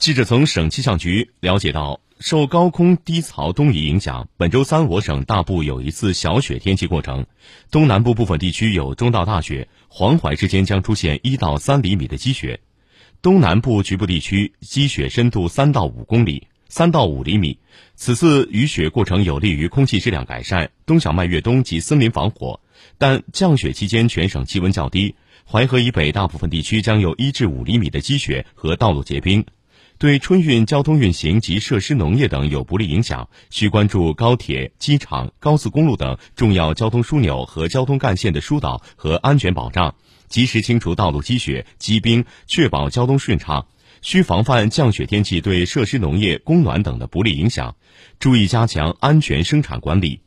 记者从省气象局了解到，受高空低槽东移影响，本周三我省大部有一次小雪天气过程，东南部部分地区有中到大雪，黄淮之间将出现一到三厘米的积雪，东南部局部地区积雪深度三到五公里、三到五厘米。此次雨雪过程有利于空气质量改善、冬小麦越冬及森林防火，但降雪期间全省气温较低，淮河以北大部分地区将有一至五厘米的积雪和道路结冰。对春运交通运行及设施农业等有不利影响，需关注高铁、机场、高速公路等重要交通枢纽和交通干线的疏导和安全保障，及时清除道路积雪、积冰，确保交通顺畅。需防范降雪天气对设施农业、供暖等的不利影响，注意加强安全生产管理。